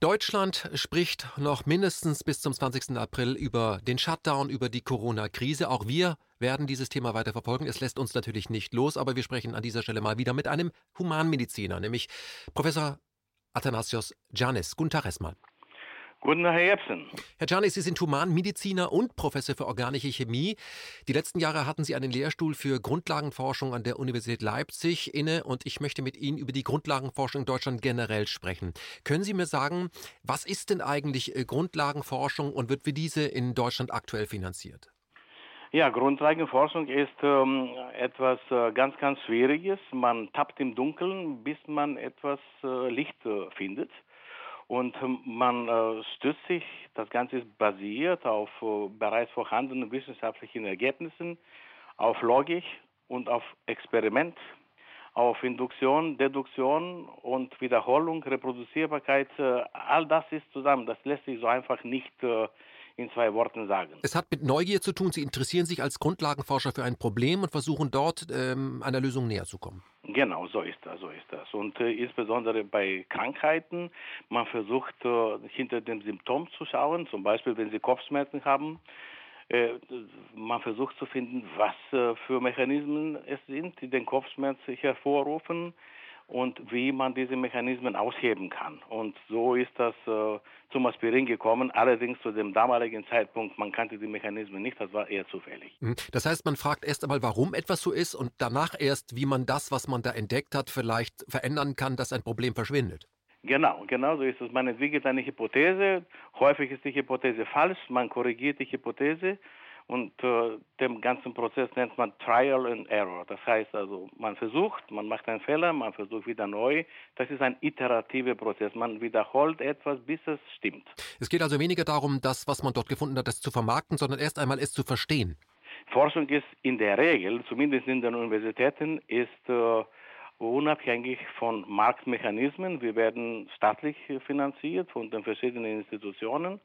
Deutschland spricht noch mindestens bis zum 20. April über den Shutdown, über die Corona-Krise. Auch wir werden dieses Thema weiter verfolgen. Es lässt uns natürlich nicht los, aber wir sprechen an dieser Stelle mal wieder mit einem Humanmediziner, nämlich Professor Athanasios Janis. Guten Tag erstmal. Guten Tag, Herr Jepsen. Herr Janis, Sie sind Humanmediziner und Professor für organische Chemie. Die letzten Jahre hatten Sie einen Lehrstuhl für Grundlagenforschung an der Universität Leipzig inne und ich möchte mit Ihnen über die Grundlagenforschung in Deutschland generell sprechen. Können Sie mir sagen, was ist denn eigentlich äh, Grundlagenforschung und wird wie diese in Deutschland aktuell finanziert? Ja, Grundlagenforschung ist ähm, etwas äh, ganz, ganz Schwieriges. Man tappt im Dunkeln, bis man etwas äh, Licht äh, findet. Und ähm, man äh, stützt sich, das Ganze ist basiert auf äh, bereits vorhandenen wissenschaftlichen Ergebnissen, auf Logik und auf Experiment, auf Induktion, Deduktion und Wiederholung, Reproduzierbarkeit. Äh, all das ist zusammen. Das lässt sich so einfach nicht in zwei Worten sagen. Es hat mit Neugier zu tun. Sie interessieren sich als Grundlagenforscher für ein Problem und versuchen dort ähm, einer Lösung näher zu kommen. Genau, so ist das, so ist das. Und äh, insbesondere bei Krankheiten, man versucht äh, hinter dem Symptom zu schauen, zum Beispiel wenn Sie Kopfschmerzen haben, äh, man versucht zu finden, was äh, für Mechanismen es sind, die den Kopfschmerz hervorrufen und wie man diese Mechanismen ausheben kann. Und so ist das äh, zum Aspirin gekommen. Allerdings zu dem damaligen Zeitpunkt, man kannte die Mechanismen nicht, das war eher zufällig. Mhm. Das heißt, man fragt erst einmal, warum etwas so ist und danach erst, wie man das, was man da entdeckt hat, vielleicht verändern kann, dass ein Problem verschwindet. Genau, genau so ist es. Man entwickelt eine Hypothese. Häufig ist die Hypothese falsch. Man korrigiert die Hypothese und äh, dem ganzen Prozess nennt man Trial and Error. Das heißt also, man versucht, man macht einen Fehler, man versucht wieder neu. Das ist ein iterativer Prozess. Man wiederholt etwas, bis es stimmt. Es geht also weniger darum, das, was man dort gefunden hat, das zu vermarkten, sondern erst einmal es zu verstehen. Forschung ist in der Regel, zumindest in den Universitäten, ist äh, unabhängig von Marktmechanismen. Wir werden staatlich finanziert von den verschiedenen Institutionen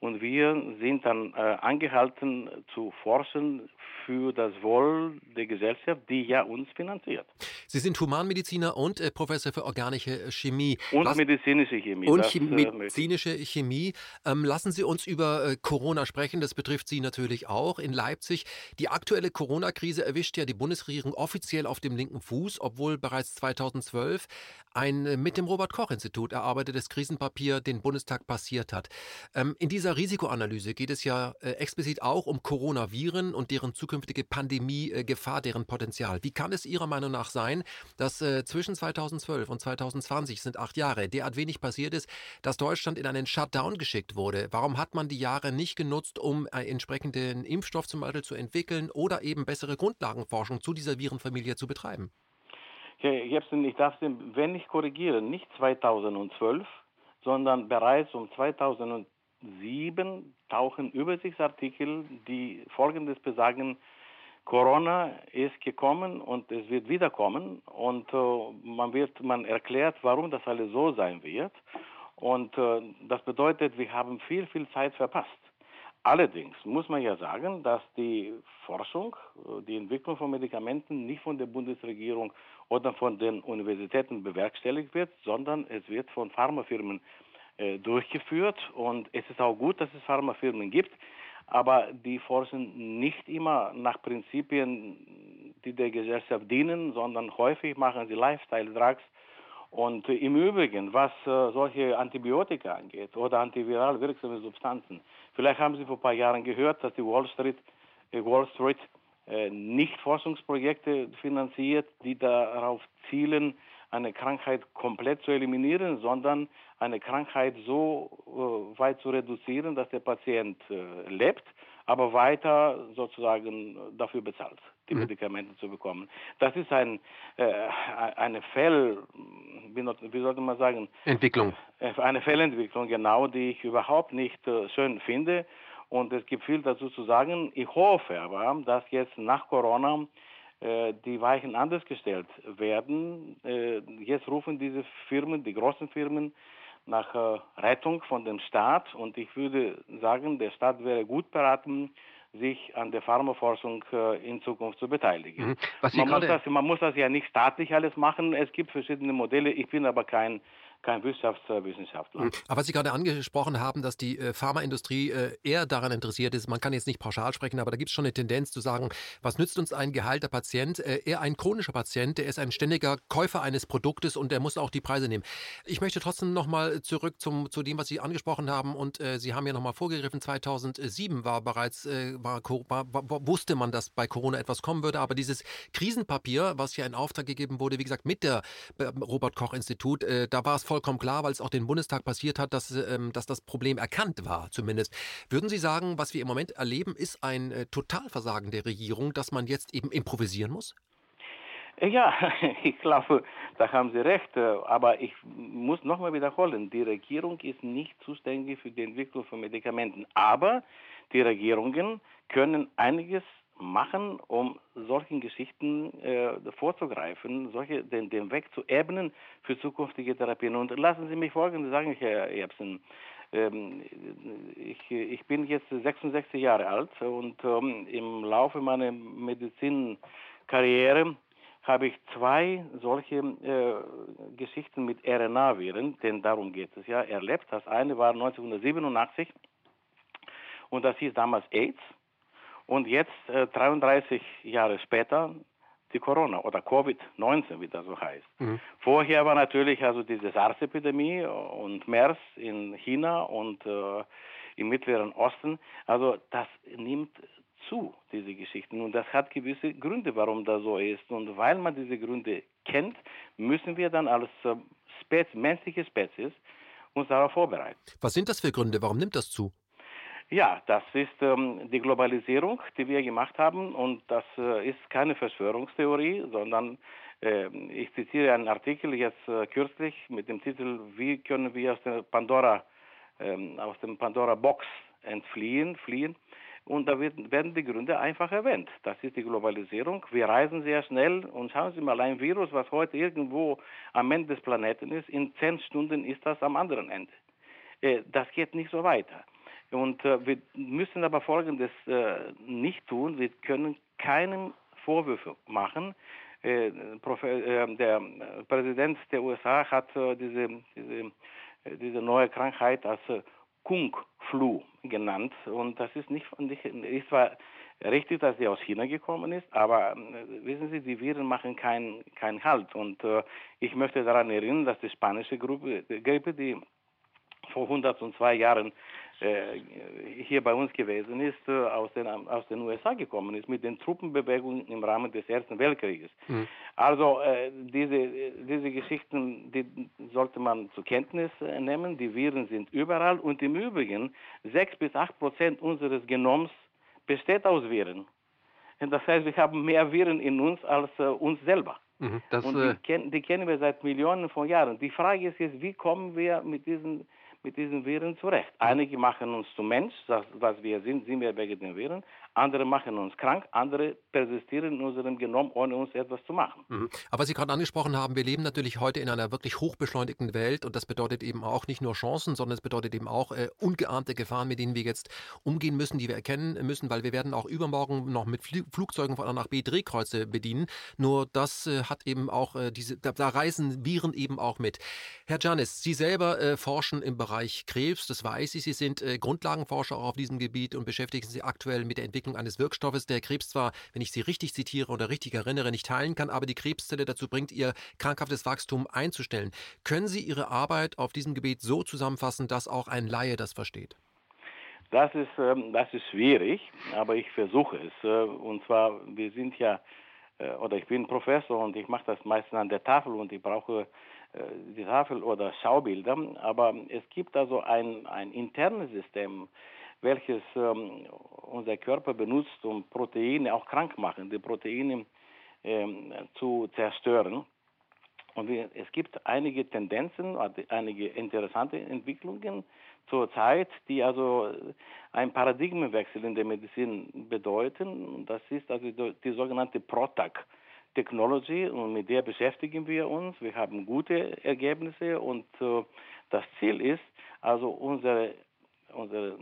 und wir sind dann äh, angehalten zu forschen für das Wohl der Gesellschaft, die ja uns finanziert. Sie sind Humanmediziner und äh, Professor für organische Chemie. Und Was, medizinische Chemie. Und das, äh, medizinische Chemie. Ähm, lassen Sie uns über äh, Corona sprechen. Das betrifft Sie natürlich auch in Leipzig. Die aktuelle Corona-Krise erwischt ja die Bundesregierung offiziell auf dem linken Fuß, obwohl bereits 2012 ein äh, mit dem Robert-Koch-Institut erarbeitetes Krisenpapier den Bundestag passiert hat. Ähm, in dieser Risikoanalyse geht es ja äh, explizit auch um Coronaviren und deren zukünftige Pandemiegefahr, deren Potenzial. Wie kann es Ihrer Meinung nach sein, dass äh, zwischen 2012 und 2020 sind acht Jahre derart wenig passiert ist, dass Deutschland in einen Shutdown geschickt wurde? Warum hat man die Jahre nicht genutzt, um einen entsprechenden Impfstoff zum Beispiel zu entwickeln oder eben bessere Grundlagenforschung zu dieser Virenfamilie zu betreiben? Herr ich darf Sie, wenn ich korrigiere, nicht 2012, sondern bereits um 2007 tauchen Übersichtsartikel, die folgendes besagen, Corona ist gekommen und es wird wiederkommen und äh, man wird, man erklärt, warum das alles so sein wird. Und äh, das bedeutet, wir haben viel, viel Zeit verpasst. Allerdings muss man ja sagen, dass die Forschung, äh, die Entwicklung von Medikamenten nicht von der Bundesregierung oder von den Universitäten bewerkstelligt wird, sondern es wird von Pharmafirmen äh, durchgeführt. Und es ist auch gut, dass es Pharmafirmen gibt, aber die forschen nicht immer nach Prinzipien, die der Gesellschaft dienen, sondern häufig machen sie Lifestyle-Drugs. Und äh, im Übrigen, was äh, solche Antibiotika angeht oder antiviral wirksame Substanzen, vielleicht haben Sie vor ein paar Jahren gehört, dass die Wall Street, äh, Wall Street äh, nicht Forschungsprojekte finanziert, die darauf zielen, eine Krankheit komplett zu eliminieren, sondern eine Krankheit so äh, weit zu reduzieren, dass der Patient äh, lebt, aber weiter sozusagen dafür bezahlt, die mhm. Medikamente zu bekommen. Das ist ein, äh, eine Fell, wie, sollte man sagen? Entwicklung. Äh, eine Fellentwicklung, genau, die ich überhaupt nicht äh, schön finde. Und es gibt viel dazu zu sagen. Ich hoffe aber, dass jetzt nach Corona äh, die Weichen anders gestellt werden. Äh, jetzt rufen diese Firmen, die großen Firmen, nach äh, Rettung von dem Staat und ich würde sagen, der Staat wäre gut beraten, sich an der Pharmaforschung in Zukunft zu beteiligen. Mhm. Man muss, das, man, muss das, ja nicht staatlich alles machen. Es gibt verschiedene Modelle. Ich bin aber kein kein Wirtschaftswissenschaftler. Mhm. Aber was Sie gerade angesprochen haben, dass die äh, Pharmaindustrie äh, eher daran interessiert ist, man kann jetzt nicht pauschal sprechen, aber da gibt es schon eine Tendenz zu sagen, was nützt uns ein geheilter Patient? Äh, eher ein chronischer Patient, der ist ein ständiger Käufer eines Produktes und der muss auch die Preise nehmen. Ich möchte trotzdem nochmal zurück zum, zu dem, was Sie angesprochen haben und äh, Sie haben ja nochmal vorgegriffen, 2007 war bereits, äh, war, war, wusste man, dass bei Corona etwas kommen würde, aber dieses Krisenpapier, was ja in Auftrag gegeben wurde, wie gesagt, mit der äh, Robert-Koch-Institut, da war es vollkommen klar, weil es auch den Bundestag passiert hat, dass, ähm, dass das Problem erkannt war, zumindest. Würden Sie sagen, was wir im Moment erleben, ist ein äh, Totalversagen der Regierung, dass man jetzt eben improvisieren muss? Äh, ja, ich glaube, da haben Sie recht. Äh, aber ich muss nochmal wiederholen, die Regierung ist nicht zuständig für die Entwicklung von Medikamenten. Aber die Regierungen können einiges machen, um solchen Geschichten äh, vorzugreifen, solche, den, den Weg zu ebnen für zukünftige Therapien. Und lassen Sie mich Folgendes sagen, Herr Erbsen. Ähm, ich, ich bin jetzt 66 Jahre alt und ähm, im Laufe meiner Medizinkarriere habe ich zwei solche äh, Geschichten mit RNA-Viren, denn darum geht es ja, erlebt. Das eine war 1987 und das hieß damals AIDS und jetzt, äh, 33 Jahre später, die Corona oder Covid-19, wie das so heißt. Mhm. Vorher war natürlich also diese SARS-Epidemie und MERS in China und äh, im Mittleren Osten. Also das nimmt zu, diese Geschichten. Und das hat gewisse Gründe, warum das so ist. Und weil man diese Gründe kennt, müssen wir dann als äh, Spez menschliche Spezies uns darauf vorbereiten. Was sind das für Gründe? Warum nimmt das zu? Ja, das ist ähm, die Globalisierung, die wir gemacht haben und das äh, ist keine Verschwörungstheorie, sondern äh, ich zitiere einen Artikel jetzt äh, kürzlich mit dem Titel Wie können wir aus der Pandora ähm, aus dem Pandora Box entfliehen, fliehen und da wird, werden die Gründe einfach erwähnt. Das ist die Globalisierung. Wir reisen sehr schnell und schauen Sie mal, ein Virus, was heute irgendwo am Ende des Planeten ist, in zehn Stunden ist das am anderen Ende. Äh, das geht nicht so weiter. Und äh, wir müssen aber Folgendes äh, nicht tun. Wir können keinem Vorwürfe machen. Äh, äh der Präsident der USA hat äh, diese, diese, äh, diese neue Krankheit als Kung-Flu genannt. Und das ist nicht, nicht ist zwar richtig, dass sie aus China gekommen ist, aber wissen Sie, die Viren machen keinen kein Halt. Und ich möchte daran erinnern, dass die spanische Grippe, die vor 102 Jahren hier bei uns gewesen ist, äh, aus, den, aus den USA gekommen ist, mit den Truppenbewegungen im Rahmen des Ersten Weltkrieges. Mhm. Also äh, diese, diese Geschichten, die sollte man zur Kenntnis nehmen. Die Viren sind überall und im Übrigen 6 bis 8 Prozent unseres Genoms besteht aus Viren. Das heißt, wir haben mehr Viren in uns als äh, uns selber. Mhm, das, und die, ken die, kennen wir seit Millionen von Jahren. Die Frage ist jetzt, wie kommen wir mit diesen mit diesen Viren zurecht. Einige machen uns zum Mensch, was wir sind, sind wir wegen den Viren. Andere machen uns krank, andere persistieren in unserem Genom, ohne uns etwas zu machen. Mhm. Aber was Sie gerade angesprochen haben, wir leben natürlich heute in einer wirklich hochbeschleunigten Welt und das bedeutet eben auch nicht nur Chancen, sondern es bedeutet eben auch äh, ungeahnte Gefahren, mit denen wir jetzt umgehen müssen, die wir erkennen müssen, weil wir werden auch übermorgen noch mit Fl Flugzeugen von A nach B Drehkreuze bedienen. Nur das äh, hat eben auch äh, diese, da, da, reisen Viren eben auch mit. Herr Janis, Sie selber äh, forschen im Bereich Krebs, das weiß ich. Sie sind äh, Grundlagenforscher auch auf diesem Gebiet und beschäftigen sich aktuell mit der Entwicklung eines Wirkstoffes, der Krebs zwar, wenn ich Sie richtig zitiere oder richtig erinnere, nicht heilen kann, aber die Krebszelle dazu bringt, ihr krankhaftes Wachstum einzustellen. Können Sie Ihre Arbeit auf diesem Gebiet so zusammenfassen, dass auch ein Laie das versteht? Das ist, ähm, das ist schwierig, aber ich versuche es. Äh, und zwar, wir sind ja, äh, oder ich bin Professor und ich mache das meistens an der Tafel und ich brauche äh, die Tafel oder Schaubilder, aber es gibt also ein, ein internes System, welches ähm, unser Körper benutzt, um Proteine, auch krank machen, die Proteine ähm, zu zerstören. Und es gibt einige Tendenzen, einige interessante Entwicklungen zurzeit, die also ein Paradigmenwechsel in der Medizin bedeuten. Das ist also die, sogenannte PROTAC. Technology und mit der beschäftigen wir uns. Wir haben gute Ergebnisse und äh, das Ziel ist also unsere, unsere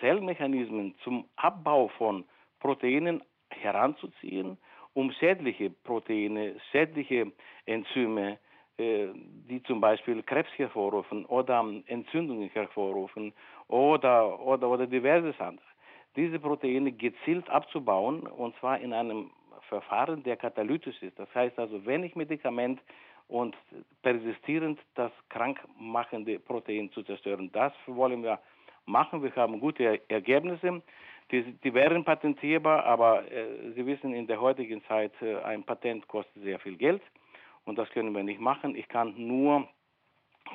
Zellmechanismen zum Abbau von Proteinen heranzuziehen, um schädliche Proteine, schädliche Enzyme äh, die zum Beispiel Krebs hervorrufen oder Entzündungen hervorrufen oder, oder, oder diverses andere. Diese Proteine gezielt abzubauen und zwar in einem Verfahren, der katalytisch ist. Das heißt also, wenn ich Medikament und persistierend das krankmachende Protein zu zerstören, das wollen wir machen. Wir haben gute Ergebnisse. Die, die wären patentierbar, aber äh, Sie wissen, in der heutigen Zeit äh, ein Patent kostet sehr viel Geld und das können wir nicht machen. Ich kann nur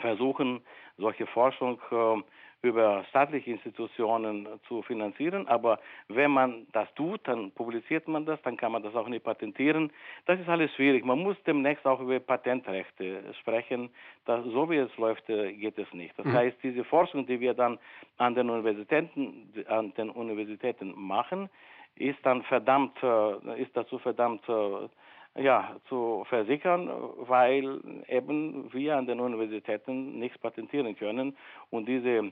versuchen, solche Forschung äh, über staatliche Institutionen zu finanzieren. Aber wenn man das tut, dann publiziert man das, dann kann man das auch nicht patentieren. Das ist alles schwierig. Man muss demnächst auch über Patentrechte sprechen. Das, so wie es läuft, äh, geht es nicht. Das mhm. heißt, diese Forschung, die wir dann an den Universitäten, an den Universitäten machen, ist dann verdammt, äh, ist dazu verdammt äh, ja, zu versichern, weil eben wir an den Universitäten nichts patentieren können. Und diese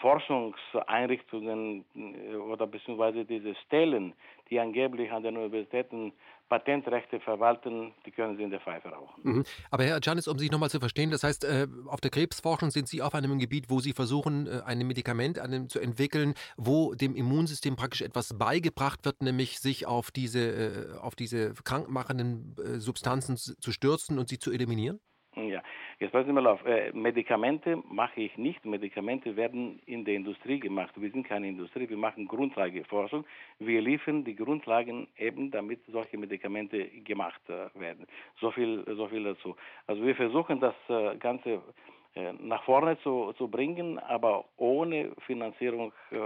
Forschungseinrichtungen äh, oder beziehungsweise diese Stellen, die angeblich an den Universitäten Patentrechte verwalten, die können Sie in der Pfeife rauchen. Mhm. Aber Herr Janis, um Sie nochmal zu verstehen, das heißt, äh, auf der Krebsforschung sind Sie auf einem Gebiet, wo Sie versuchen, äh, ein Medikament zu entwickeln, wo dem Immunsystem praktisch etwas beigebracht wird, nämlich sich auf diese, äh, auf diese krankmachenden Substanzen zu stürzen und sie zu eliminieren? Ja, jetzt passen Sie mal auf. Äh, Medikamente mache ich nicht. Medikamente werden in der Industrie gemacht. Wir sind keine Industrie, wir machen Grundlageforschung. Wir liefern die Grundlagen eben, damit solche Medikamente gemacht äh, werden. So viel, so viel dazu. Also wir versuchen das äh, Ganze äh, nach vorne zu, zu bringen, aber ohne Finanzierung, äh,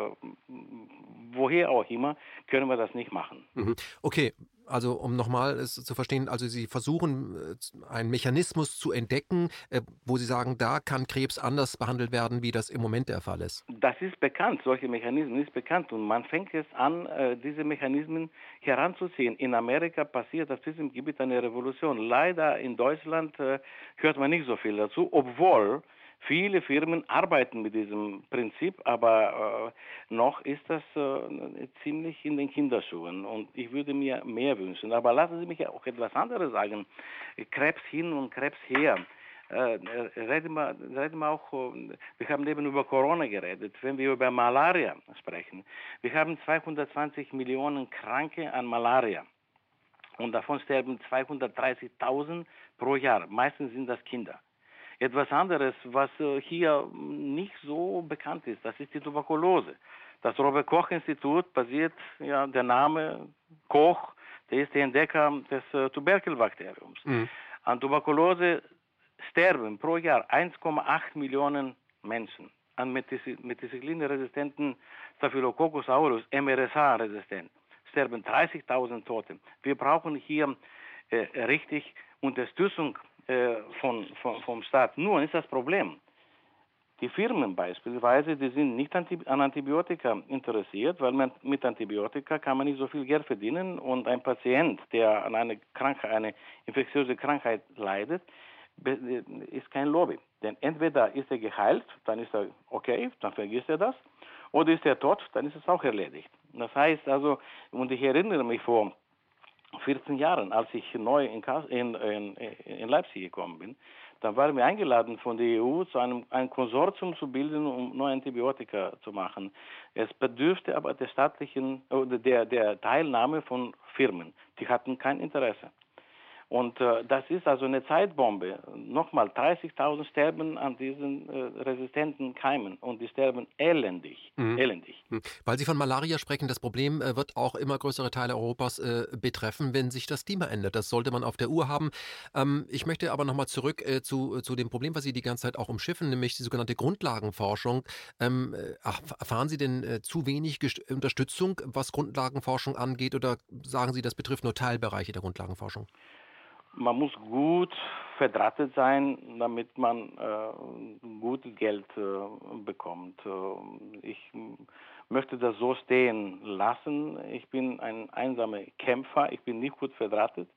woher auch immer, können wir das nicht machen. Mhm. Okay, also um nochmal es zu verstehen, also Sie versuchen äh, einen Mechanismus zu entdecken, äh, wo Sie sagen, da kann Krebs anders behandelt werden, wie das im Moment der Fall ist. Das ist bekannt, solche Mechanismen ist bekannt und man fängt jetzt an, äh, diese Mechanismen heranzuziehen. In Amerika passiert auf diesem Gebiet eine Revolution. Leider in Deutschland hört man nicht so viel dazu, obwohl Viele Firmen arbeiten mit diesem Prinzip, aber äh, noch ist das äh, ziemlich in den Kinderschuhen und ich würde mir mehr wünschen. Aber lassen Sie mich auch etwas anderes sagen. Krebs hin und Krebs her. Äh, reden, wir, reden wir auch, wir haben eben über Corona geredet, wenn wir über Malaria sprechen. Wir haben 220 Millionen Kranke an Malaria und davon sterben 230.000 pro Jahr. Meistens sind das Kinder. Etwas anderes, was äh, hier nicht so bekannt ist, das ist die Tuberkulose. Das Robert Koch Institut basiert, ja, der Name Koch, der ist der Entdecker des äh, Tuberkelbakteriums. Mhm. An Tuberkulose sterben pro Jahr 1,8 Millionen Menschen. An Methicillin-resistenten Staphylococcus aureus, MRSA-resistent, sterben 30.000 Tote. Wir brauchen hier äh, richtig Unterstützung äh, von, von, vom Staat. Nur ist das Problem, die Firmen beispielsweise, die sind nicht an Antibiotika interessiert, weil man mit Antibiotika kann man nicht so viel Geld verdienen und ein Patient, der an eine Krankheit, eine infektiöse Krankheit leidet, ist kein Lobby. Denn entweder ist er geheilt, dann ist er okay, dann vergisst er das, oder ist er tot, dann ist es auch erledigt. Das heißt also, und ich erinnere mich vor 14 Jahren, als ich neu in, in, in, in Leipzig gekommen bin, dann waren wir eingeladen von der EU, zu einem ein Konsortium zu bilden, um neue Antibiotika zu machen. Es bedürfte aber der staatlichen, oder der, der Teilnahme von Firmen. Die hatten kein Interesse. Und äh, das ist also eine Zeitbombe. Nochmal, 30.000 sterben an diesen äh, resistenten Keimen und die sterben elendig. Mhm. elendig. Mhm. Weil Sie von Malaria sprechen, das Problem äh, wird auch immer größere Teile Europas äh, betreffen, wenn sich das Klima ändert. Das sollte man auf der Uhr haben. Ähm, ich möchte aber nochmal zurück äh, zu, zu dem Problem, was Sie die ganze Zeit auch umschiffen, nämlich die sogenannte Grundlagenforschung. Ähm, erfahren Sie denn zu wenig Unterstützung, was Grundlagenforschung angeht, oder sagen Sie, das betrifft nur Teilbereiche der Grundlagenforschung? Man muss gut verdrahtet sein, damit man äh, gutes Geld äh, bekommt. Äh, ich möchte das so stehen lassen. Ich bin ein einsamer Kämpfer, ich bin nicht gut verdrahtet.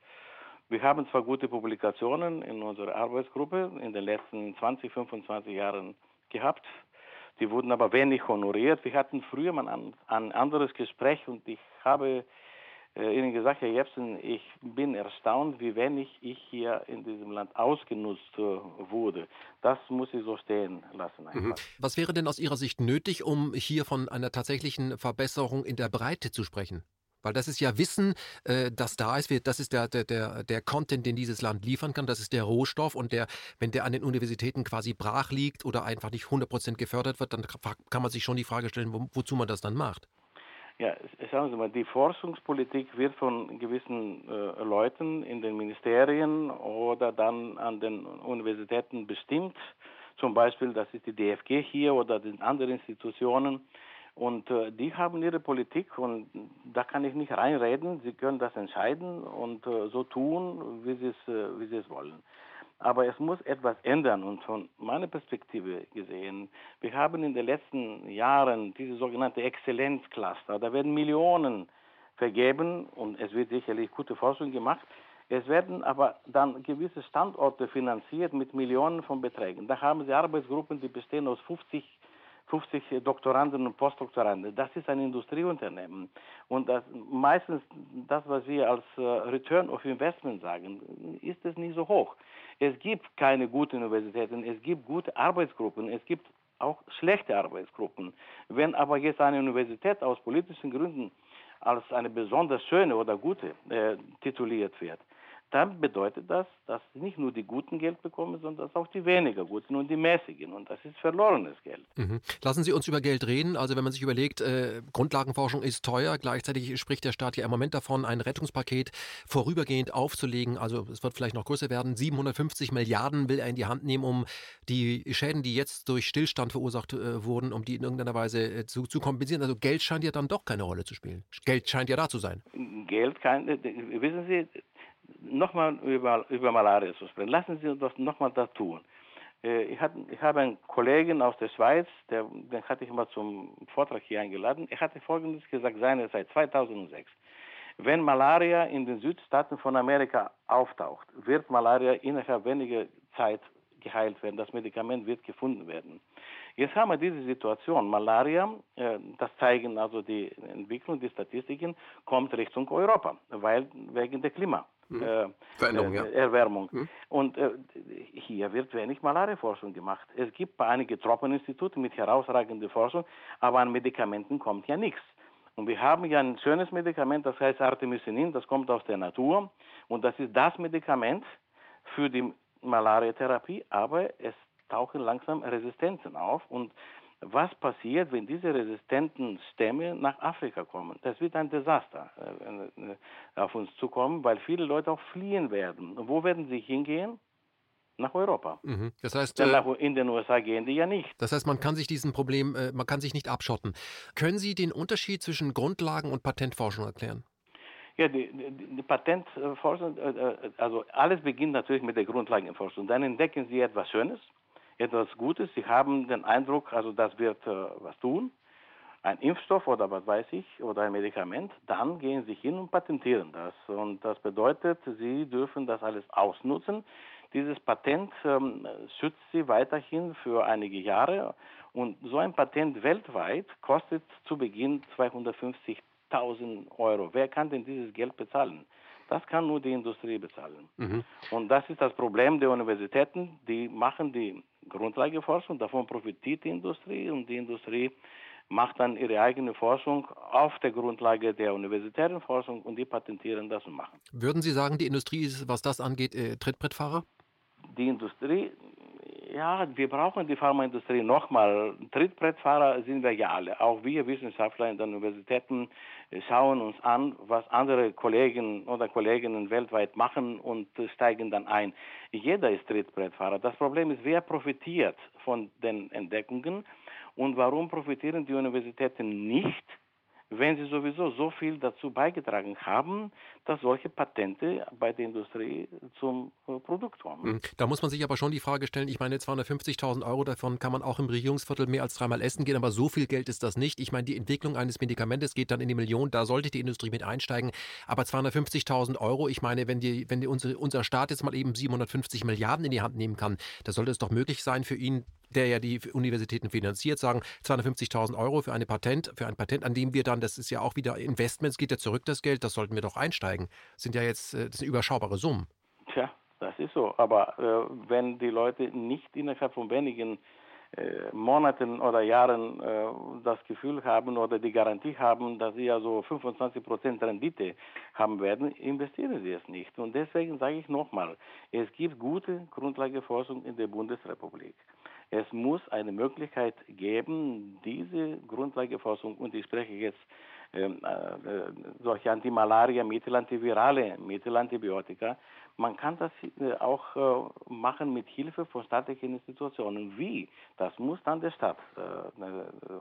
Wir haben zwar gute Publikationen in unserer Arbeitsgruppe in den letzten 20, 25 Jahren gehabt, die wurden aber wenig honoriert. Wir hatten früher mal ein, ein anderes Gespräch und ich habe Ihnen gesagt, Herr Jepsen, ich bin erstaunt, wie wenig ich hier in diesem Land ausgenutzt äh, wurde. Das muss ich so stehen lassen. Mhm. Was wäre denn aus Ihrer Sicht nötig, um hier von einer tatsächlichen Verbesserung in der Breite zu sprechen? Weil das ist ja Wissen, äh, das da ist. Das ist der, der, der, der Content, den dieses Land liefern kann. Das ist der Rohstoff. Und der, wenn der an den Universitäten quasi brach liegt oder einfach nicht 100% gefördert wird, dann kann man sich schon die Frage stellen, wo, wozu man das dann macht. Ja, sagen Sie mal, die Forschungspolitik wird von gewissen äh, Leuten in den Ministerien oder dann an den Universitäten bestimmt. Zum Beispiel, das ist die DFG hier oder die anderen Institutionen. Und äh, die haben ihre Politik und da kann ich nicht reinreden. Sie können das entscheiden und äh, so tun, wie sie es, äh, wie sie es wollen. Aber es muss etwas ändern und von meiner Perspektive gesehen, wir haben in den letzten Jahren diese sogenannte Exzellenzcluster, da werden Millionen vergeben und es wird sicherlich gute Forschung gemacht. Es werden aber dann gewisse Standorte finanziert mit Millionen von Beträgen. Da haben Sie Arbeitsgruppen, die bestehen aus 50 50 Doktoranden und Postdoktoranden. Das ist ein Industrieunternehmen. Und das, meistens das, was wir als äh, Return of Investment sagen, ist es nicht so hoch. Es gibt keine guten Universitäten, es gibt gute Arbeitsgruppen, es gibt auch schlechte Arbeitsgruppen. Wenn aber jetzt eine Universität aus politischen Gründen als eine besonders schöne oder gute äh, tituliert wird, dann bedeutet das, dass nicht nur die Guten Geld bekommen, sondern dass auch die weniger Guten und die Mäßigen. Und das ist verlorenes Geld. Mhm. Lassen Sie uns über Geld reden. Also wenn man sich überlegt, äh, Grundlagenforschung ist teuer. Gleichzeitig spricht der Staat ja im Moment davon, ein Rettungspaket vorübergehend aufzulegen. Also es wird vielleicht noch größer werden. 750 Milliarden will er in die Hand nehmen, um die Schäden, die jetzt durch Stillstand verursacht äh, wurden, um die in irgendeiner Weise äh, zu, zu kompensieren. Also Geld scheint ja dann doch keine Rolle zu spielen. Geld scheint ja da zu sein. Geld kann, äh, wissen Sie, nochmal über, über Malaria zu sprechen. Lassen Sie uns das nochmal da tun. Äh, ich, hatte, ich habe einen Kollegen aus der Schweiz, der, den hatte ich mal zum Vortrag hier eingeladen. Er hatte Folgendes gesagt, seinerzeit 2006. Wenn Malaria in den Südstaaten von Amerika auftaucht, wird Malaria innerhalb weniger Zeit geheilt werden. Das Medikament wird gefunden werden. Jetzt haben wir diese Situation. Malaria, äh, das zeigen also die Entwicklung, die Statistiken, kommt Richtung Europa, weil wegen der Klima. Mhm. Äh, Veränderung, ja. Erwärmung. Mhm. Und äh, hier wird wenig Malariaforschung gemacht. Es gibt einige Tropeninstitute mit herausragender Forschung, aber an Medikamenten kommt ja nichts. Und wir haben ja ein schönes Medikament, das heißt Artemisinin, das kommt aus der Natur. Und das ist das Medikament für die Malariatherapie, aber es tauchen langsam Resistenzen auf. Und was passiert, wenn diese resistenten Stämme nach Afrika kommen? Das wird ein Desaster äh, äh, auf uns zukommen, weil viele Leute auch fliehen werden. Und wo werden sie hingehen? Nach Europa. Mhm. Das heißt, äh, in den USA gehen die ja nicht. Das heißt, man kann sich diesem Problem, man kann sich nicht abschotten. Können Sie den Unterschied zwischen Grundlagen und Patentforschung erklären? Ja, die, die, die, Patentforschung, also alles beginnt natürlich mit der Grundlagenforschung. Dann entdecken Sie etwas Schönes etwas Gutes. Sie haben den Eindruck, also das wird äh, was tun, ein Impfstoff oder was weiß ich oder ein Medikament, dann gehen Sie hin und patentieren das. Und das bedeutet, Sie dürfen das alles ausnutzen. Dieses Patent ähm, schützt Sie weiterhin für einige Jahre. Und so ein Patent weltweit kostet zu Beginn 250.000 Euro. Wer kann denn dieses Geld bezahlen? Das kann nur die Industrie bezahlen. Mhm. Und das ist das Problem der Universitäten. Die machen die Grundlageforschung, davon profitiert die Industrie und die Industrie macht dann ihre eigene Forschung auf der Grundlage der universitären Forschung und die patentieren das und machen. Würden Sie sagen, die Industrie ist, was das angeht, äh, Trittbrettfahrer? Die Industrie, ja, wir brauchen die Pharmaindustrie nochmal. Trittbrettfahrer sind wir ja alle. Auch wir Wissenschaftler in den Universitäten schauen uns an, was andere Kollegen oder Kolleginnen weltweit machen und steigen dann ein. Jeder ist Trittbrettfahrer. Das Problem ist, wer profitiert von den Entdeckungen und warum profitieren die Universitäten nicht? Wenn sie sowieso so viel dazu beigetragen haben, dass solche Patente bei der Industrie zum äh, Produkt kommen. Hm. Da muss man sich aber schon die Frage stellen, ich meine 250.000 Euro, davon kann man auch im Regierungsviertel mehr als dreimal essen gehen, aber so viel Geld ist das nicht. Ich meine, die Entwicklung eines Medikamentes geht dann in die Millionen, da sollte die Industrie mit einsteigen, aber 250.000 Euro, ich meine, wenn, die, wenn die, unsere, unser Staat jetzt mal eben 750 Milliarden in die Hand nehmen kann, da sollte es doch möglich sein für ihn, der ja die Universitäten finanziert, sagen 250.000 Euro für eine Patent, für ein Patent, an dem wir dann, das ist ja auch wieder Investments, geht ja zurück das Geld, das sollten wir doch einsteigen. Das sind ja jetzt, äh, das sind überschaubare Summen. Tja, das ist so. Aber äh, wenn die Leute nicht innerhalb von wenigen Monaten oder Jahren äh, das Gefühl haben oder die Garantie haben, dass sie also 25 Prozent Rendite haben werden, investieren sie es nicht. Und deswegen sage ich nochmal, es gibt gute Grundlageforschung in der Bundesrepublik. Es muss eine Möglichkeit geben, diese Grundlageforschung, und ich spreche jetzt äh, solche Antimalaria-Mittel, antivirale Mittel, Antibiotika. Man kann das äh, auch äh, machen mit Hilfe von staatlichen Institutionen. Wie? Das muss dann der Staat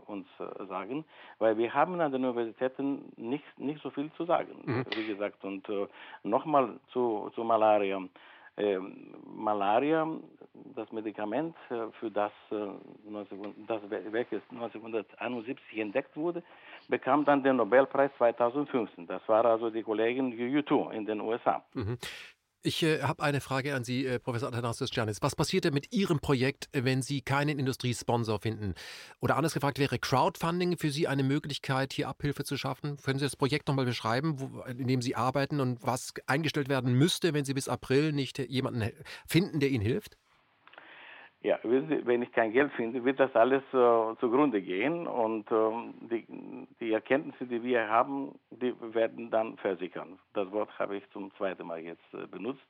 uns sagen, weil wir haben an den Universitäten nicht, nicht so viel zu sagen, mhm. wie gesagt. Und nochmal zu, zu Malaria. Ähm, Malaria, das Medikament, für das, das welches 1971 entdeckt wurde, bekam dann den Nobelpreis 2015. Das war also die Kollegin Yu in den USA. Mhm. Ich äh, habe eine Frage an Sie, äh, Professor Athanasius Janis. Was passiert denn mit Ihrem Projekt, wenn Sie keinen Industriesponsor finden? Oder anders gefragt, wäre Crowdfunding für Sie eine Möglichkeit, hier Abhilfe zu schaffen? Können Sie das Projekt nochmal beschreiben, wo, in dem Sie arbeiten und was eingestellt werden müsste, wenn Sie bis April nicht jemanden finden, der Ihnen hilft? Ja, wenn ich kein Geld finde, wird das alles äh, zugrunde gehen und ähm, die, die, Erkenntnisse, die wir haben, die werden dann versickern. Das Wort habe ich zum zweiten Mal jetzt äh, benutzt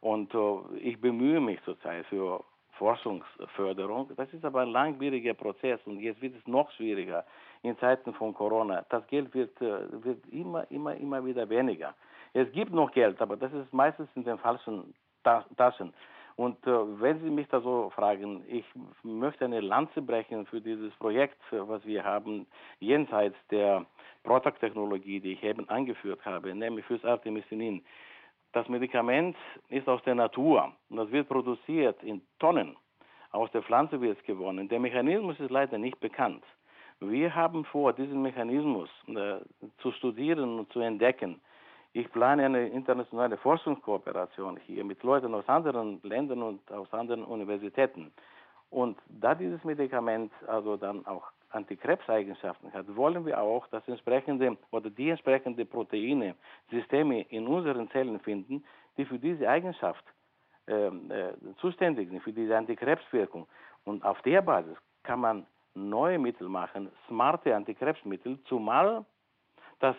und äh, ich bemühe mich zurzeit für Forschungsförderung. Das ist aber ein langwieriger Prozess und jetzt wird es noch schwieriger in Zeiten von Corona. Das Geld wird, äh, wird immer, immer, immer wieder weniger. Es gibt noch Geld, aber das ist meistens in den falschen Taschen. Und äh, wenn Sie mich da so fragen, ich möchte eine Lanze brechen für dieses Projekt, was wir haben, jenseits der Protac-Technologie, die ich eben angeführt habe, nämlich fürs Artemisinin. Das Medikament ist aus der Natur und das wird produziert in Tonnen. Aus der Pflanze wird es gewonnen. Der Mechanismus ist leider nicht bekannt. Wir haben vor, diesen Mechanismus äh, zu studieren und zu entdecken. Ich plane eine internationale Forschungskooperation hier mit Leuten aus anderen Ländern und aus anderen Universitäten. Und da dieses Medikament also dann auch Antikrebseigenschaften hat, wollen wir auch das entsprechende oder die entsprechende Proteine, Systeme in unseren Zellen finden, die für diese Eigenschaft äh, äh, zuständig sind, für diese Antikrebswirkung. Und auf der Basis kann man neue Mittel machen, smarte Antikrebsmittel, zumal das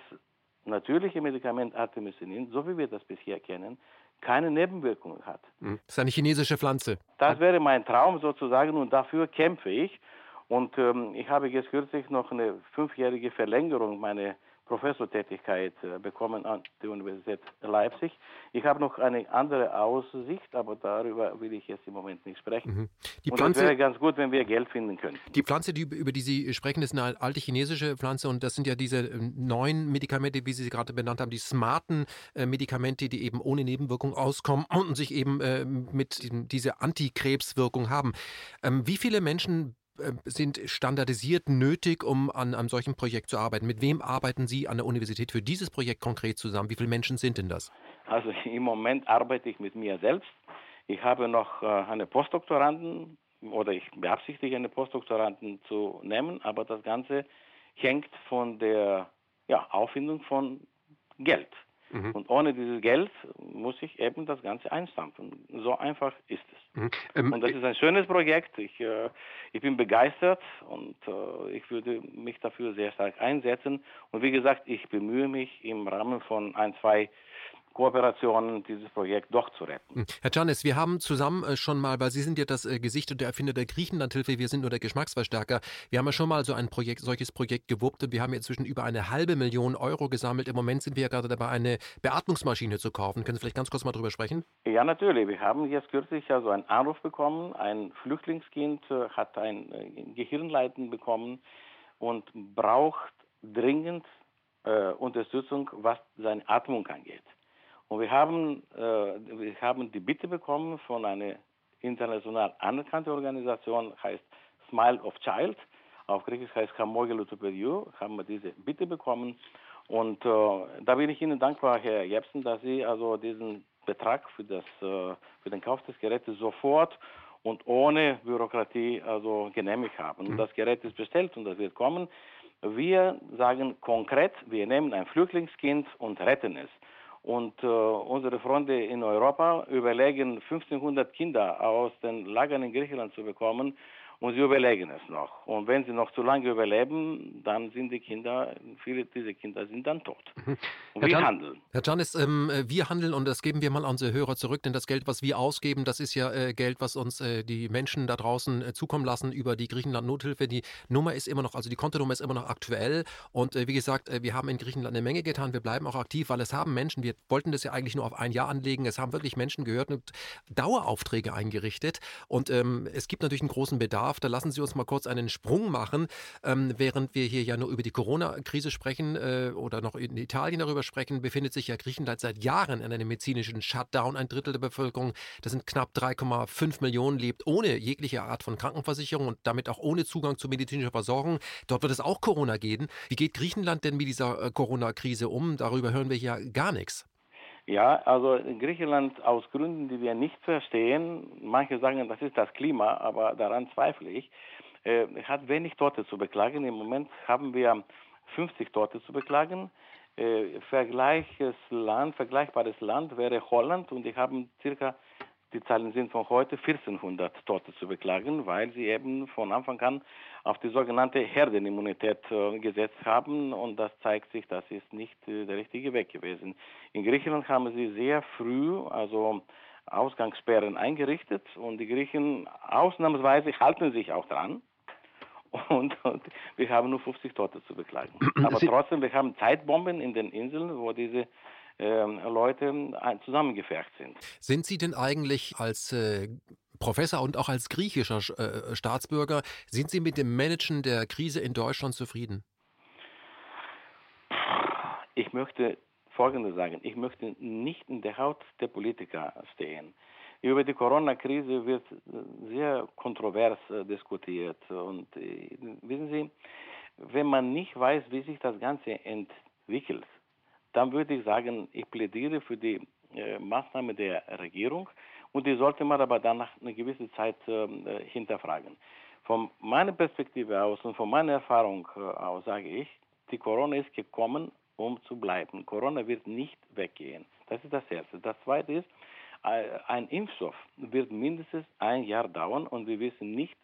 natürliche Medikament Artemisinin, so wie wir das bisher kennen, keine Nebenwirkungen hat. Hm. Das ist eine chinesische Pflanze. Das wäre mein Traum sozusagen und dafür kämpfe ich. Und ähm, ich habe jetzt kürzlich noch eine fünfjährige Verlängerung meiner Professortätigkeit äh, bekommen an der Universität Leipzig. Ich habe noch eine andere Aussicht, aber darüber will ich jetzt im Moment nicht sprechen. Mhm. Die Pflanze, und wäre ganz gut, wenn wir Geld finden können. Die Pflanze, die, über die Sie sprechen, ist eine alte chinesische Pflanze und das sind ja diese ähm, neuen Medikamente, wie Sie sie gerade benannt haben, die smarten äh, Medikamente, die eben ohne Nebenwirkung auskommen und sich eben äh, mit diesem, diese Antikrebswirkung haben. Ähm, wie viele Menschen sind standardisiert nötig, um an einem solchen Projekt zu arbeiten? Mit wem arbeiten Sie an der Universität für dieses Projekt konkret zusammen? Wie viele Menschen sind denn das? Also im Moment arbeite ich mit mir selbst. Ich habe noch äh, eine Postdoktoranden oder ich beabsichtige eine Postdoktoranden zu nehmen, aber das Ganze hängt von der ja, Auffindung von Geld. Mhm. Und ohne dieses Geld muss ich eben das Ganze einstampfen. So einfach ist es. Mhm. Ähm, und das ist ein schönes Projekt. Ich, äh, ich bin begeistert und äh, ich würde mich dafür sehr stark einsetzen. Und wie gesagt, ich bemühe mich im Rahmen von ein, zwei Kooperationen dieses Projekt doch zu retten. Hm. Herr Canis, wir haben zusammen äh, schon mal, weil Sie sind ja das äh, Gesicht und der Erfinder der Griechenlandhilfe, wir sind nur der Geschmacksverstärker. Wir haben ja schon mal so ein Projekt, solches Projekt gewuppt und wir haben inzwischen über eine halbe Million Euro gesammelt. Im Moment sind wir ja gerade dabei, eine Beatmungsmaschine zu kaufen. Können Sie vielleicht ganz kurz mal drüber sprechen? Ja, natürlich. Wir haben jetzt kürzlich also einen Anruf bekommen. Ein Flüchtlingskind äh, hat ein Gehirnleiden bekommen und braucht dringend äh, Unterstützung, was seine Atmung angeht. Und wir haben, äh, wir haben die Bitte bekommen von einer international anerkannten Organisation, heißt Smile of Child, auf Griechisch heißt Chamogelo Toperiou, haben wir diese Bitte bekommen. Und äh, da bin ich Ihnen dankbar, Herr Jepsen, dass Sie also diesen Betrag für, das, äh, für den Kauf des Gerätes sofort und ohne Bürokratie also genehmigt haben. Mhm. das Gerät ist bestellt und das wird kommen. Wir sagen konkret, wir nehmen ein Flüchtlingskind und retten es. Und äh, unsere Freunde in Europa überlegen, 1500 Kinder aus den Lagern in Griechenland zu bekommen und sie überlegen es noch. Und wenn sie noch zu lange überleben, dann sind die Kinder, viele dieser Kinder sind dann tot. Mhm. Und wir Can, handeln. Herr Janis, ähm, wir handeln und das geben wir mal an unsere Hörer zurück, denn das Geld, was wir ausgeben, das ist ja äh, Geld, was uns äh, die Menschen da draußen äh, zukommen lassen über die Griechenland-Nothilfe. Die Nummer ist immer noch, also die Kontonummer ist immer noch aktuell. Und äh, wie gesagt, äh, wir haben in Griechenland eine Menge getan. Wir bleiben auch aktiv, weil es haben Menschen, wir wollten das ja eigentlich nur auf ein Jahr anlegen, es haben wirklich Menschen gehört und Daueraufträge eingerichtet. Und ähm, es gibt natürlich einen großen Bedarf darf, da lassen Sie uns mal kurz einen Sprung machen, ähm, während wir hier ja nur über die Corona-Krise sprechen äh, oder noch in Italien darüber sprechen, befindet sich ja Griechenland seit Jahren in einem medizinischen Shutdown. Ein Drittel der Bevölkerung, das sind knapp 3,5 Millionen, lebt ohne jegliche Art von Krankenversicherung und damit auch ohne Zugang zu medizinischer Versorgung. Dort wird es auch Corona geben. Wie geht Griechenland denn mit dieser äh, Corona-Krise um? Darüber hören wir ja gar nichts. Ja, also Griechenland aus Gründen, die wir nicht verstehen, manche sagen, das ist das Klima, aber daran zweifle ich, äh, hat wenig Tote zu beklagen. Im Moment haben wir 50 Tote zu beklagen. Äh, vergleiches Land, vergleichbares Land wäre Holland und die haben circa die Zahlen sind von heute 1400 Tote zu beklagen, weil sie eben von Anfang an auf die sogenannte Herdenimmunität äh, gesetzt haben und das zeigt sich, das ist nicht äh, der richtige Weg gewesen. In Griechenland haben sie sehr früh also Ausgangssperren eingerichtet und die Griechen ausnahmsweise halten sich auch dran. Und, und, wir haben nur 50 Tote zu beklagen. Aber trotzdem, wir haben Zeitbomben in den Inseln, wo diese ähm, Leute äh, zusammengefercht sind. Sind Sie denn eigentlich als äh, Professor und auch als griechischer äh, Staatsbürger, sind Sie mit dem Managen der Krise in Deutschland zufrieden? Ich möchte Folgendes sagen. Ich möchte nicht in der Haut der Politiker stehen. Über die Corona-Krise wird sehr kontrovers diskutiert. Und wissen Sie, wenn man nicht weiß, wie sich das Ganze entwickelt, dann würde ich sagen, ich plädiere für die äh, Maßnahme der Regierung und die sollte man aber dann nach einer gewissen Zeit ähm, äh, hinterfragen. Von meiner Perspektive aus und von meiner Erfahrung äh, aus sage ich, die Corona ist gekommen, um zu bleiben. Corona wird nicht weggehen. Das ist das Erste. Das Zweite ist, äh, ein Impfstoff wird mindestens ein Jahr dauern und wir wissen nicht,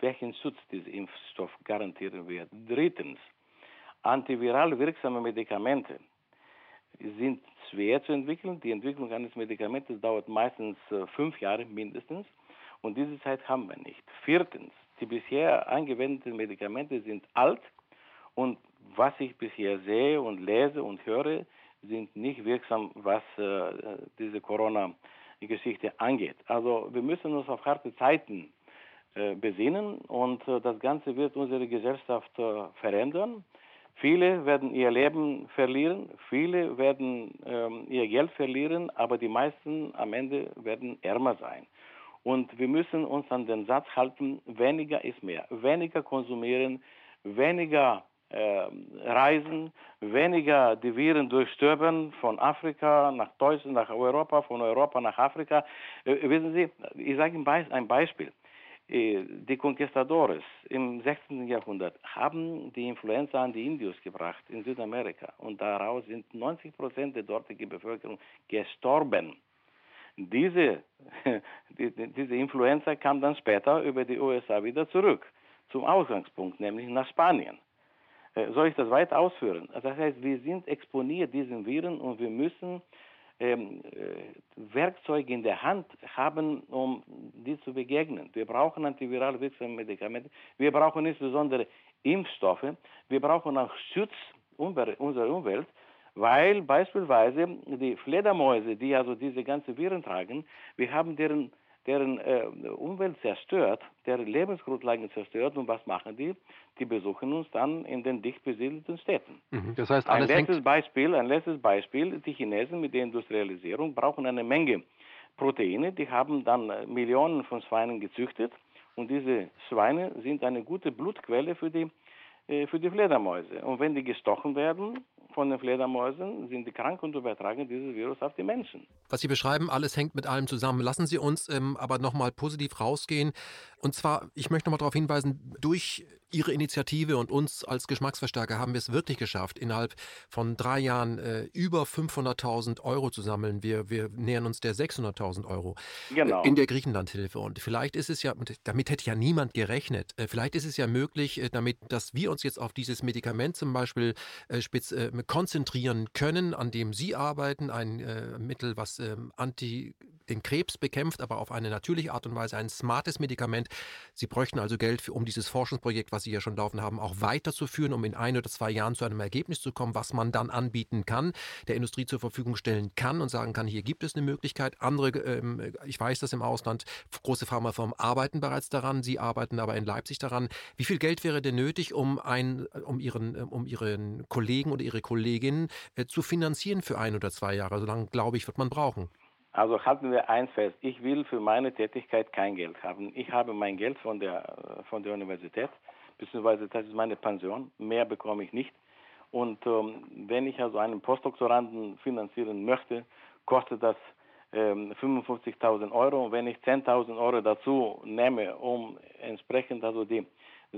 welchen Schutz dieser Impfstoff garantieren wird. Drittens, antiviral wirksame Medikamente sind schwer zu entwickeln. Die Entwicklung eines Medikamentes dauert meistens äh, fünf Jahre mindestens und diese Zeit haben wir nicht. Viertens, die bisher angewendeten Medikamente sind alt und was ich bisher sehe und lese und höre, sind nicht wirksam, was äh, diese Corona-Geschichte angeht. Also wir müssen uns auf harte Zeiten äh, besinnen und das Ganze wird unsere Gesellschaft verändern. Viele werden ihr Leben verlieren, viele werden ähm, ihr Geld verlieren, aber die meisten am Ende werden ärmer sein. Und wir müssen uns an den Satz halten, weniger ist mehr. Weniger konsumieren, weniger äh, reisen, weniger die Viren durchstöbern von Afrika nach Deutschland, nach Europa, von Europa nach Afrika. Äh, wissen Sie, ich sage Ihnen ein Beispiel. Äh, die Conquistadores im 16. Jahrhundert haben die Influenza an die Indios gebracht in Südamerika und daraus sind 90 Prozent der dortigen Bevölkerung gestorben. Diese, die, diese Influenza kam dann später über die USA wieder zurück zum Ausgangspunkt, nämlich nach Spanien. Äh, soll ich das weiter ausführen? Das heißt, wir sind exponiert diesen Viren und wir müssen ähm, äh, Werkzeuge in der Hand haben, um die zu begegnen. Wir brauchen antiviral wirksame Medikamente. Wir brauchen insbesondere Impfstoffe. Wir brauchen auch Schutz unserer Umwelt, weil beispielsweise die Fledermäuse, die also diese ganzen Viren tragen, wir haben deren deren äh, Umwelt zerstört, deren Lebensgrundlagen zerstört. Und was machen die? Die besuchen uns dann in den dicht besiedelten Städten. Mhm, das heißt, ein letztes Beispiel, ein letztes Beispiel: Die Chinesen mit der Industrialisierung brauchen eine Menge Proteine. Die haben dann äh, Millionen von Schweinen gezüchtet und diese Schweine sind eine gute Blutquelle für die äh, für die Fledermäuse. Und wenn die gestochen werden von den Fledermäusen sind die krank und übertragen dieses Virus auf die Menschen. Was Sie beschreiben, alles hängt mit allem zusammen. Lassen Sie uns ähm, aber nochmal positiv rausgehen. Und zwar, ich möchte nochmal darauf hinweisen, durch Ihre Initiative und uns als Geschmacksverstärker haben wir es wirklich geschafft, innerhalb von drei Jahren äh, über 500.000 Euro zu sammeln. Wir, wir nähern uns der 600.000 Euro genau. in der Griechenlandhilfe. Und vielleicht ist es ja, damit hätte ja niemand gerechnet, äh, vielleicht ist es ja möglich, äh, damit, dass wir uns jetzt auf dieses Medikament zum Beispiel äh, spitz, äh, konzentrieren können, an dem Sie arbeiten, ein äh, Mittel, was ähm, anti den Krebs bekämpft, aber auf eine natürliche Art und Weise, ein smartes Medikament. Sie bräuchten also Geld, für, um dieses Forschungsprojekt, was Sie ja schon laufen haben, auch weiterzuführen, um in ein oder zwei Jahren zu einem Ergebnis zu kommen, was man dann anbieten kann, der Industrie zur Verfügung stellen kann und sagen kann, hier gibt es eine Möglichkeit. Andere, ähm, ich weiß dass im Ausland, große Pharmafirmen arbeiten bereits daran, Sie arbeiten aber in Leipzig daran. Wie viel Geld wäre denn nötig, um, ein, um, ihren, um Ihren Kollegen oder Ihre Kolleginnen äh, zu finanzieren für ein oder zwei Jahre? So lange, glaube ich, wird man brauchen. Also halten wir eins fest, ich will für meine Tätigkeit kein Geld haben. Ich habe mein Geld von der, von der Universität, beziehungsweise das ist meine Pension, mehr bekomme ich nicht. Und ähm, wenn ich also einen Postdoktoranden finanzieren möchte, kostet das ähm, 55.000 Euro. Und wenn ich 10.000 Euro dazu nehme, um entsprechend also die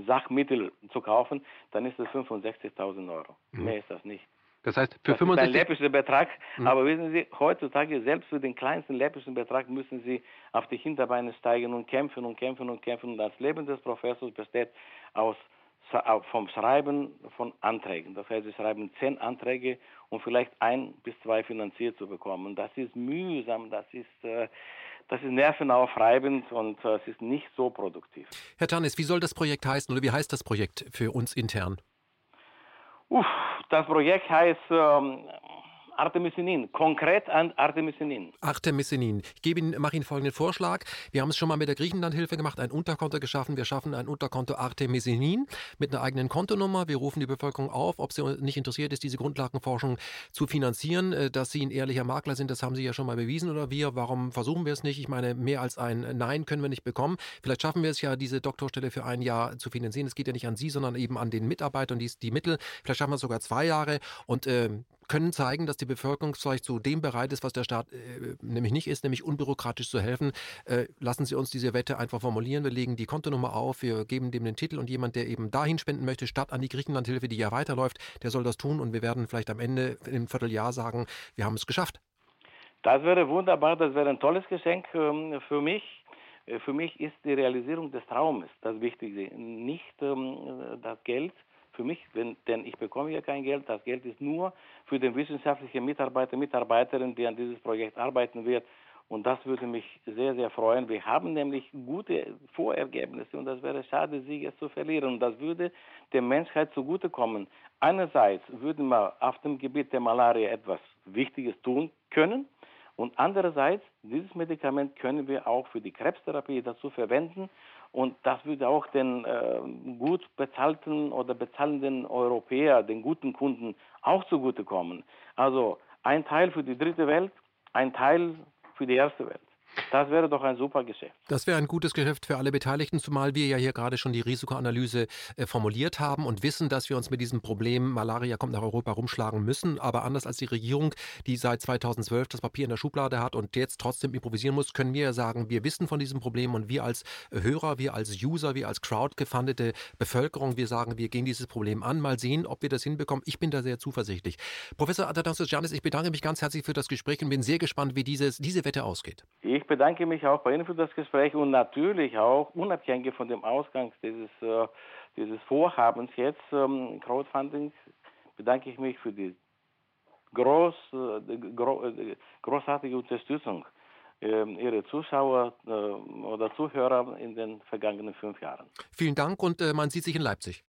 Sachmittel zu kaufen, dann ist es 65.000 Euro. Mhm. Mehr ist das nicht. Das heißt, für das 65 ist ein läppischer Betrag, mhm. aber wissen Sie, heutzutage selbst für den kleinsten läppischen Betrag müssen Sie auf die Hinterbeine steigen und kämpfen und kämpfen und kämpfen. Und das Leben des Professors besteht aus vom Schreiben von Anträgen. Das heißt, Sie schreiben zehn Anträge, um vielleicht ein bis zwei finanziert zu bekommen. Das ist mühsam, das ist äh, das ist nervenaufreibend und äh, es ist nicht so produktiv. Herr Tanis, wie soll das Projekt heißen oder wie heißt das Projekt für uns intern? Uff, das Projekt heißt ähm, Artemisinin, konkret an Artemisinin. Artemisinin. Ich gebe Ihnen, mache Ihnen folgenden Vorschlag. Wir haben es schon mal mit der Griechenlandhilfe gemacht, ein Unterkonto geschaffen. Wir schaffen ein Unterkonto Artemisinin mit einer eigenen Kontonummer. Wir rufen die Bevölkerung auf, ob sie nicht interessiert ist, diese Grundlagenforschung zu finanzieren. Äh, dass Sie ein ehrlicher Makler sind, das haben Sie ja schon mal bewiesen. Oder wir, warum versuchen wir es nicht? Ich meine, mehr als ein Nein können wir nicht bekommen. Vielleicht schaffen wir es ja, diese Doktorstelle für ein Jahr zu finanzieren. Es geht ja nicht an Sie, sondern eben an den Mitarbeitern, die, die Mittel. Vielleicht schaffen wir es sogar zwei Jahre. Und äh, können zeigen, dass die Bevölkerung vielleicht zu dem bereit ist, was der Staat äh, nämlich nicht ist, nämlich unbürokratisch zu helfen. Äh, lassen Sie uns diese Wette einfach formulieren. Wir legen die Kontonummer auf, wir geben dem den Titel und jemand, der eben dahin spenden möchte, statt an die Griechenlandhilfe, die ja weiterläuft, der soll das tun und wir werden vielleicht am Ende im Vierteljahr sagen, wir haben es geschafft. Das wäre wunderbar, das wäre ein tolles Geschenk ähm, für mich. Äh, für mich ist die Realisierung des Traumes das Wichtigste, nicht ähm, das Geld für mich, wenn, denn ich bekomme ja kein Geld. Das Geld ist nur für den wissenschaftlichen Mitarbeiter, Mitarbeiterin, die an dieses Projekt arbeiten wird. Und das würde mich sehr, sehr freuen. Wir haben nämlich gute Vorergebnisse und das wäre schade, sie jetzt zu verlieren. Und das würde der Menschheit zugutekommen. Einerseits würden wir auf dem Gebiet der Malaria etwas Wichtiges tun können. Und andererseits, dieses Medikament können wir auch für die Krebstherapie dazu verwenden. Und das würde auch den äh, gut bezahlten oder bezahlenden Europäer, den guten Kunden auch zugutekommen. Also ein Teil für die dritte Welt, ein Teil für die erste Welt. Das wäre doch ein super Geschäft. Das wäre ein gutes Geschäft für alle Beteiligten, zumal wir ja hier gerade schon die Risikoanalyse äh, formuliert haben und wissen, dass wir uns mit diesem Problem Malaria kommt nach Europa rumschlagen müssen. Aber anders als die Regierung, die seit 2012 das Papier in der Schublade hat und jetzt trotzdem improvisieren muss, können wir ja sagen, wir wissen von diesem Problem und wir als Hörer, wir als User, wir als crowdgefundete Bevölkerung, wir sagen, wir gehen dieses Problem an, mal sehen, ob wir das hinbekommen. Ich bin da sehr zuversichtlich. Professor Athanasios Janis, ich bedanke mich ganz herzlich für das Gespräch und bin sehr gespannt, wie dieses, diese Wette ausgeht. Ich ich bedanke mich auch bei Ihnen für das Gespräch und natürlich auch unabhängig von dem Ausgang dieses, äh, dieses Vorhabens jetzt, ähm, Crowdfunding, bedanke ich mich für die groß, äh, gro äh, großartige Unterstützung äh, Ihrer Zuschauer oder Zuhörer in den vergangenen fünf Jahren. Vielen Dank und man sieht sich in Leipzig.